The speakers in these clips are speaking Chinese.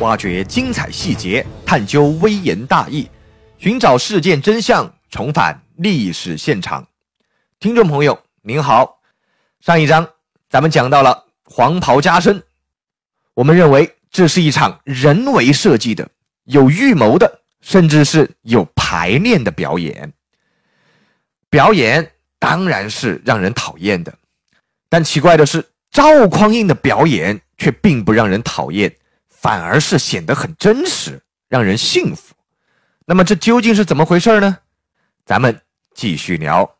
挖掘精彩细节，探究微言大义，寻找事件真相，重返历史现场。听众朋友您好，上一章咱们讲到了黄袍加身，我们认为这是一场人为设计的、有预谋的，甚至是有排练的表演。表演当然是让人讨厌的，但奇怪的是。赵匡胤的表演却并不让人讨厌，反而是显得很真实，让人信服。那么这究竟是怎么回事呢？咱们继续聊。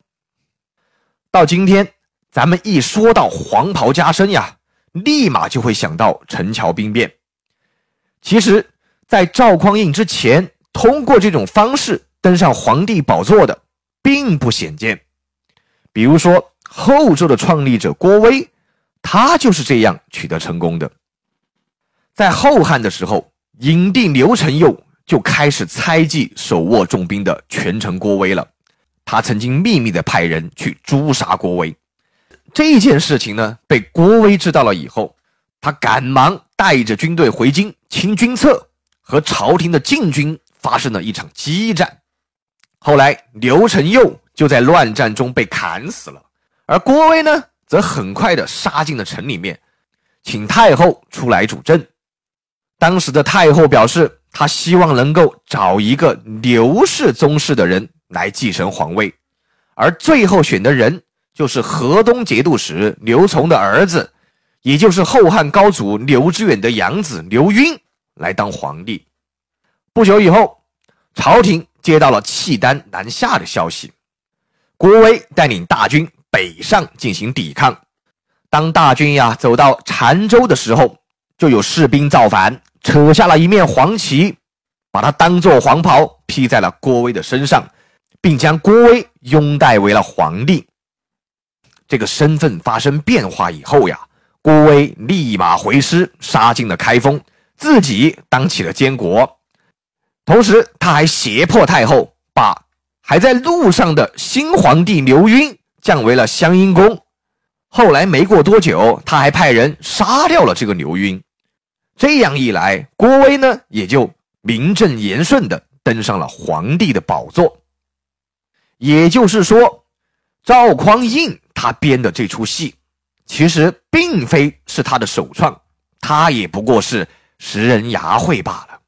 到今天，咱们一说到黄袍加身呀，立马就会想到陈桥兵变。其实，在赵匡胤之前，通过这种方式登上皇帝宝座的并不鲜见。比如说，后周的创立者郭威。他就是这样取得成功的。在后汉的时候，影帝刘承佑就开始猜忌手握重兵的权臣郭威了。他曾经秘密的派人去诛杀郭威。这件事情呢，被郭威知道了以后，他赶忙带着军队回京清君侧，和朝廷的禁军发生了一场激战。后来刘承佑就在乱战中被砍死了，而郭威呢？则很快的杀进了城里面，请太后出来主政。当时的太后表示，她希望能够找一个刘氏宗室的人来继承皇位，而最后选的人就是河东节度使刘琮的儿子，也就是后汉高祖刘知远的养子刘赟来当皇帝。不久以后，朝廷接到了契丹南下的消息，郭威带领大军。北上进行抵抗。当大军呀走到澶州的时候，就有士兵造反，扯下了一面黄旗，把它当做黄袍披在了郭威的身上，并将郭威拥戴为了皇帝。这个身份发生变化以后呀，郭威立马回师，杀进了开封，自己当起了监国。同时，他还胁迫太后把还在路上的新皇帝刘赟。降为了湘阴公，后来没过多久，他还派人杀掉了这个刘赟。这样一来，郭威呢也就名正言顺的登上了皇帝的宝座。也就是说，赵匡胤他编的这出戏，其实并非是他的首创，他也不过是拾人牙慧罢了。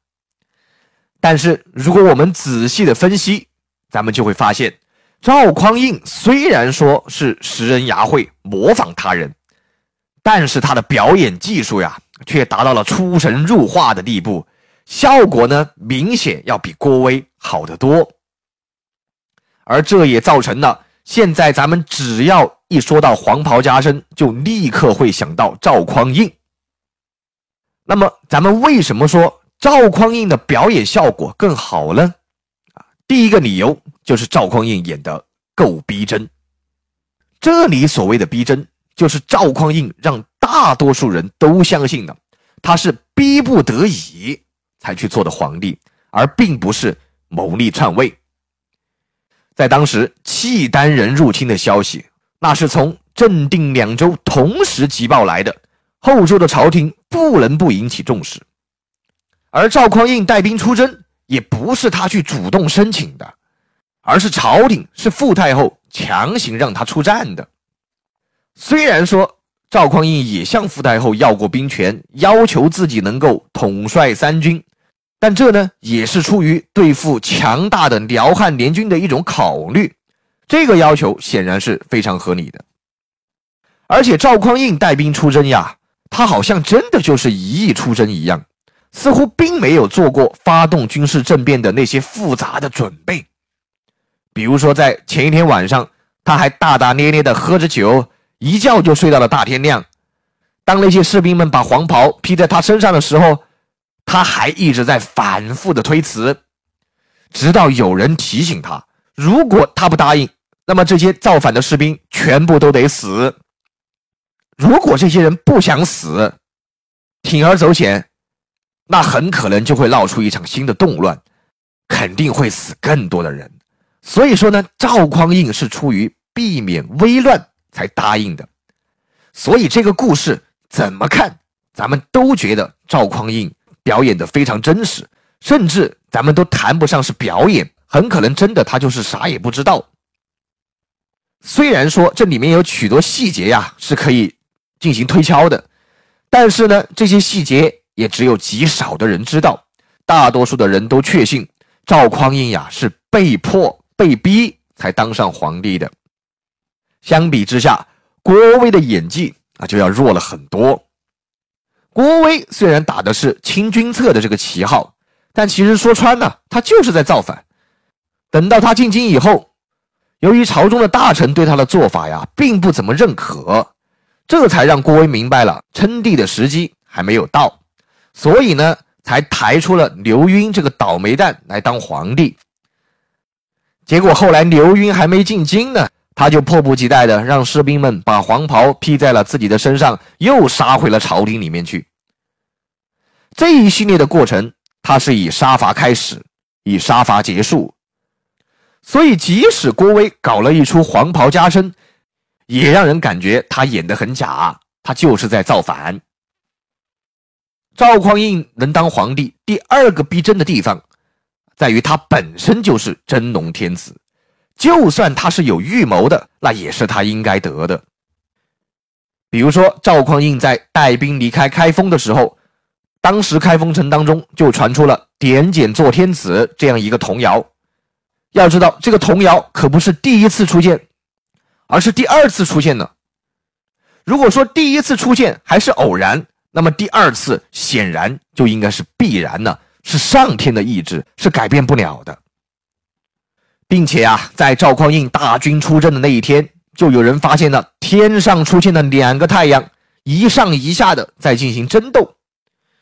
但是，如果我们仔细的分析，咱们就会发现。赵匡胤虽然说是拾人牙慧，模仿他人，但是他的表演技术呀，却达到了出神入化的地步，效果呢，明显要比郭威好得多。而这也造成了现在咱们只要一说到黄袍加身，就立刻会想到赵匡胤。那么，咱们为什么说赵匡胤的表演效果更好呢？啊，第一个理由。就是赵匡胤演的够逼真。这里所谓的逼真，就是赵匡胤让大多数人都相信的，他是逼不得已才去做的皇帝，而并不是谋逆篡位。在当时，契丹人入侵的消息，那是从镇定两州同时急报来的，后周的朝廷不能不引起重视。而赵匡胤带兵出征，也不是他去主动申请的。而是朝廷是傅太后强行让他出战的。虽然说赵匡胤也向傅太后要过兵权，要求自己能够统帅三军，但这呢也是出于对付强大的辽汉联军的一种考虑。这个要求显然是非常合理的。而且赵匡胤带兵出征呀，他好像真的就是一意出征一样，似乎并没有做过发动军事政变的那些复杂的准备。比如说，在前一天晚上，他还大大咧咧的喝着酒，一觉就睡到了大天亮。当那些士兵们把黄袍披在他身上的时候，他还一直在反复的推辞，直到有人提醒他，如果他不答应，那么这些造反的士兵全部都得死。如果这些人不想死，铤而走险，那很可能就会闹出一场新的动乱，肯定会死更多的人。所以说呢，赵匡胤是出于避免危乱才答应的。所以这个故事怎么看，咱们都觉得赵匡胤表演的非常真实，甚至咱们都谈不上是表演，很可能真的他就是啥也不知道。虽然说这里面有许多细节呀是可以进行推敲的，但是呢，这些细节也只有极少的人知道，大多数的人都确信赵匡胤呀是被迫被逼才当上皇帝的。相比之下，郭威的演技啊就要弱了很多。郭威虽然打的是清君侧的这个旗号，但其实说穿了，他就是在造反。等到他进京以后，由于朝中的大臣对他的做法呀，并不怎么认可，这才让郭威明白了称帝的时机还没有到，所以呢，才抬出了刘赟这个倒霉蛋来当皇帝。结果后来刘赟还没进京呢。他就迫不及待的让士兵们把黄袍披在了自己的身上，又杀回了朝廷里面去。这一系列的过程，他是以杀伐开始，以杀伐结束。所以，即使郭威搞了一出黄袍加身，也让人感觉他演得很假，他就是在造反。赵匡胤能当皇帝，第二个逼真的地方，在于他本身就是真龙天子。就算他是有预谋的，那也是他应该得的。比如说，赵匡胤在带兵离开开封的时候，当时开封城当中就传出了“点检做天子”这样一个童谣。要知道，这个童谣可不是第一次出现，而是第二次出现的。如果说第一次出现还是偶然，那么第二次显然就应该是必然的，是上天的意志，是改变不了的。并且啊，在赵匡胤大军出征的那一天，就有人发现了天上出现了两个太阳，一上一下的在进行争斗。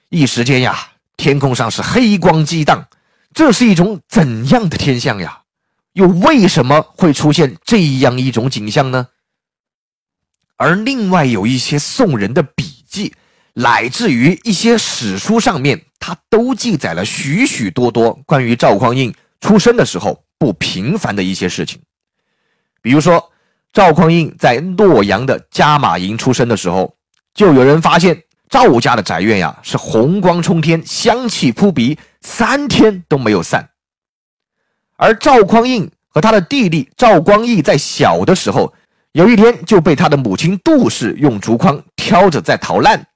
一时间呀，天空上是黑光激荡，这是一种怎样的天象呀？又为什么会出现这样一种景象呢？而另外有一些宋人的笔记，乃至于一些史书上面，他都记载了许许多多关于赵匡胤出生的时候。不平凡的一些事情，比如说赵匡胤在洛阳的加马营出生的时候，就有人发现赵家的宅院呀是红光冲天，香气扑鼻，三天都没有散。而赵匡胤和他的弟弟赵光义在小的时候，有一天就被他的母亲杜氏用竹筐挑着在逃难，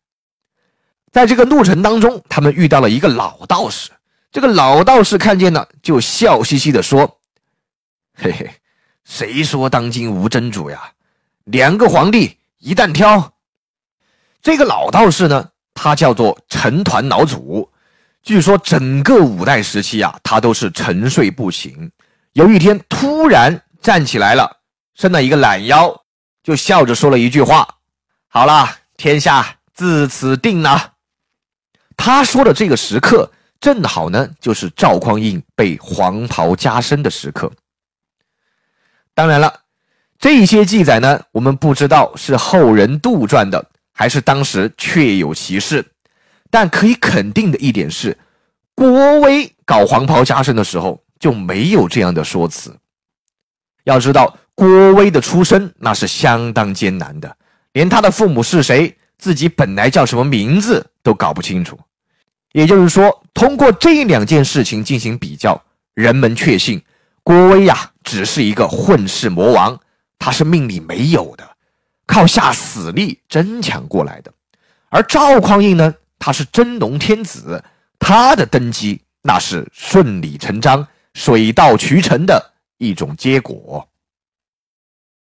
在这个路程当中，他们遇到了一个老道士。这个老道士看见了，就笑嘻嘻的说：“嘿嘿，谁说当今无真主呀？两个皇帝一旦挑。”这个老道士呢，他叫做陈团老祖。据说整个五代时期啊，他都是沉睡不醒。有一天突然站起来了，伸了一个懒腰，就笑着说了一句话：“好了，天下自此定了。”他说的这个时刻。正好呢，就是赵匡胤被黄袍加身的时刻。当然了，这些记载呢，我们不知道是后人杜撰的，还是当时确有其事。但可以肯定的一点是，郭威搞黄袍加身的时候就没有这样的说辞。要知道，郭威的出身那是相当艰难的，连他的父母是谁，自己本来叫什么名字都搞不清楚。也就是说，通过这两件事情进行比较，人们确信郭威呀只是一个混世魔王，他是命里没有的，靠下死力争抢过来的；而赵匡胤呢，他是真龙天子，他的登基那是顺理成章、水到渠成的一种结果。